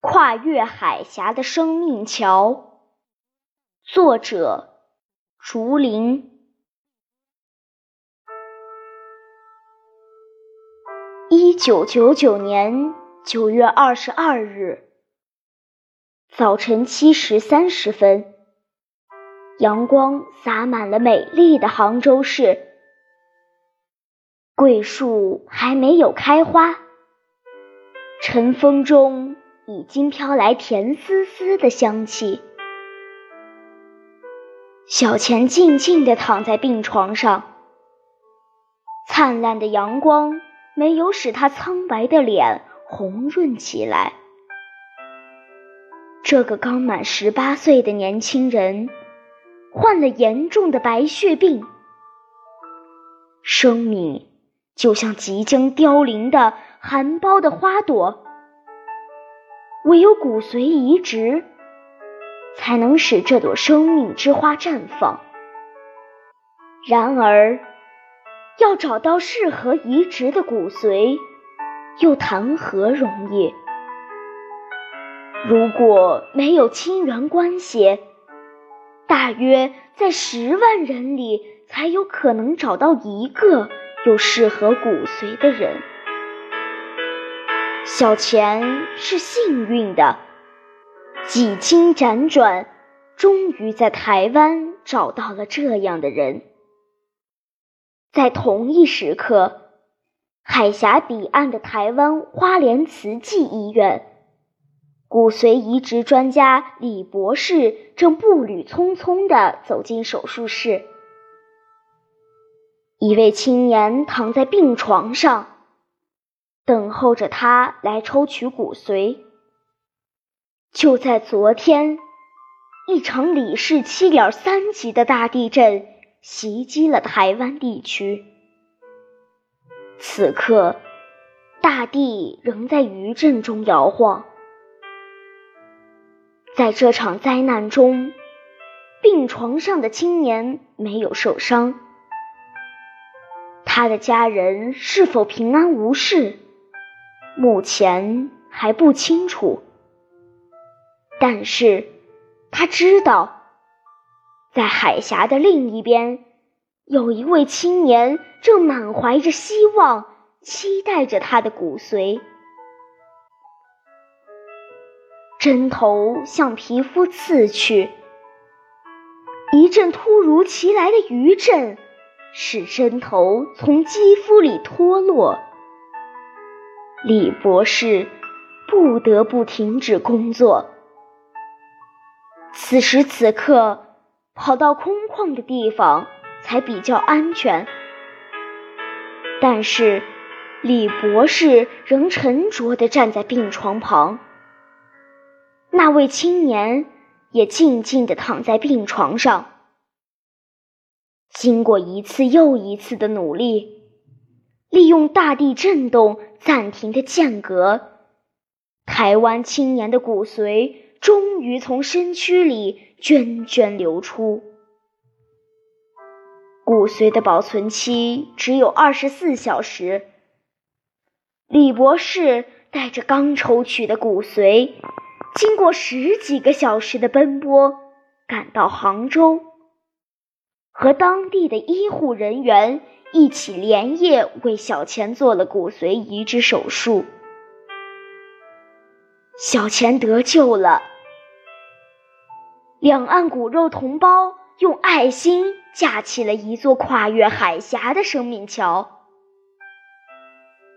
跨越海峡的生命桥，作者：竹林。一九九九年九月二十二日早晨七时三十分，阳光洒满了美丽的杭州市。桂树还没有开花，晨风中已经飘来甜丝丝的香气。小钱静静地躺在病床上，灿烂的阳光。没有使他苍白的脸红润起来。这个刚满十八岁的年轻人患了严重的白血病，生命就像即将凋零的含苞的花朵，唯有骨髓移植才能使这朵生命之花绽放。然而。要找到适合移植的骨髓，又谈何容易？如果没有亲缘关系，大约在十万人里才有可能找到一个有适合骨髓的人。小钱是幸运的，几经辗转，终于在台湾找到了这样的人。在同一时刻，海峡彼岸的台湾花莲慈济医院，骨髓移植专家李博士正步履匆匆地走进手术室。一位青年躺在病床上，等候着他来抽取骨髓。就在昨天，一场里氏七点三级的大地震。袭击了台湾地区。此刻，大地仍在余震中摇晃。在这场灾难中，病床上的青年没有受伤。他的家人是否平安无事，目前还不清楚。但是，他知道。在海峡的另一边，有一位青年正满怀着希望，期待着他的骨髓。针头向皮肤刺去，一阵突如其来的余震使针头从肌肤里脱落。李博士不得不停止工作。此时此刻。跑到空旷的地方才比较安全，但是李博士仍沉着地站在病床旁。那位青年也静静地躺在病床上。经过一次又一次的努力，利用大地震动暂停的间隔，台湾青年的骨髓终于从身躯里。涓涓流出，骨髓的保存期只有二十四小时。李博士带着刚抽取的骨髓，经过十几个小时的奔波，赶到杭州，和当地的医护人员一起连夜为小钱做了骨髓移植手术。小钱得救了。两岸骨肉同胞用爱心架起了一座跨越海峡的生命桥。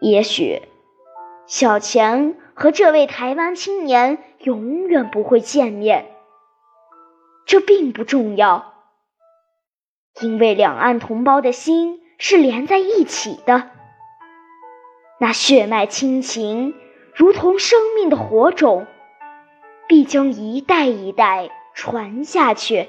也许，小钱和这位台湾青年永远不会见面，这并不重要，因为两岸同胞的心是连在一起的。那血脉亲情，如同生命的火种，必将一代一代传下去。